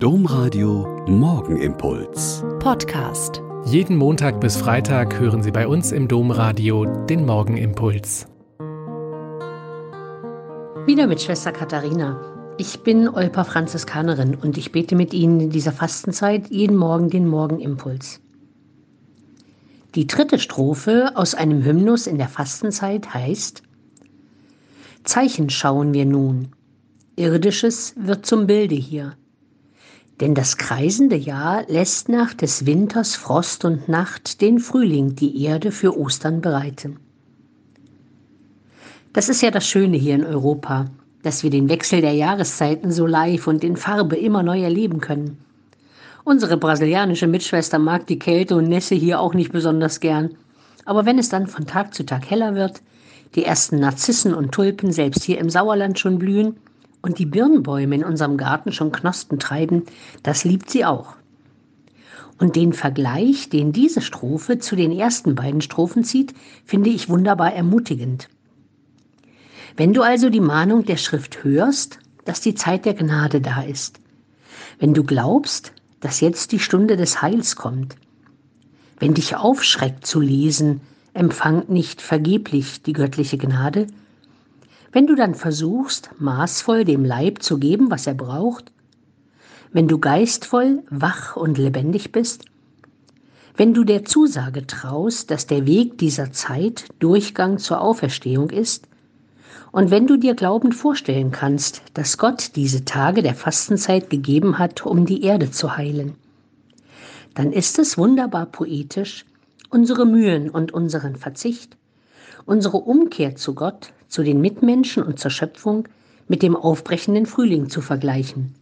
Domradio Morgenimpuls. Podcast. Jeden Montag bis Freitag hören Sie bei uns im Domradio den Morgenimpuls. Wieder mit Schwester Katharina. Ich bin Olpa Franziskanerin und ich bete mit Ihnen in dieser Fastenzeit jeden Morgen den Morgenimpuls. Die dritte Strophe aus einem Hymnus in der Fastenzeit heißt Zeichen schauen wir nun. Irdisches wird zum Bilde hier. Denn das kreisende Jahr lässt nach des Winters Frost und Nacht den Frühling die Erde für Ostern bereiten. Das ist ja das Schöne hier in Europa, dass wir den Wechsel der Jahreszeiten so live und in Farbe immer neu erleben können. Unsere brasilianische Mitschwester mag die Kälte und Nässe hier auch nicht besonders gern. Aber wenn es dann von Tag zu Tag heller wird, die ersten Narzissen und Tulpen selbst hier im Sauerland schon blühen und die Birnbäume in unserem Garten schon Knospen treiben, das liebt sie auch. Und den Vergleich, den diese Strophe zu den ersten beiden Strophen zieht, finde ich wunderbar ermutigend. Wenn du also die Mahnung der Schrift hörst, dass die Zeit der Gnade da ist, wenn du glaubst, dass jetzt die Stunde des Heils kommt, wenn dich aufschreckt zu lesen, empfang nicht vergeblich die göttliche Gnade, wenn du dann versuchst, maßvoll dem Leib zu geben, was er braucht, wenn du geistvoll, wach und lebendig bist, wenn du der Zusage traust, dass der Weg dieser Zeit Durchgang zur Auferstehung ist, und wenn du dir glaubend vorstellen kannst, dass Gott diese Tage der Fastenzeit gegeben hat, um die Erde zu heilen, dann ist es wunderbar poetisch, unsere Mühen und unseren Verzicht, unsere Umkehr zu Gott, zu den Mitmenschen und zur Schöpfung mit dem aufbrechenden Frühling zu vergleichen.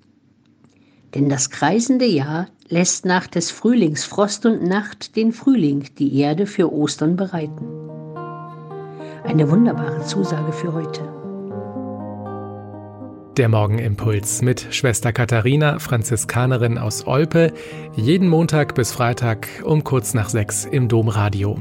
Denn das kreisende Jahr lässt nach des Frühlings Frost und Nacht den Frühling die Erde für Ostern bereiten. Eine wunderbare Zusage für heute. Der Morgenimpuls mit Schwester Katharina, Franziskanerin aus Olpe, jeden Montag bis Freitag um kurz nach sechs im Domradio.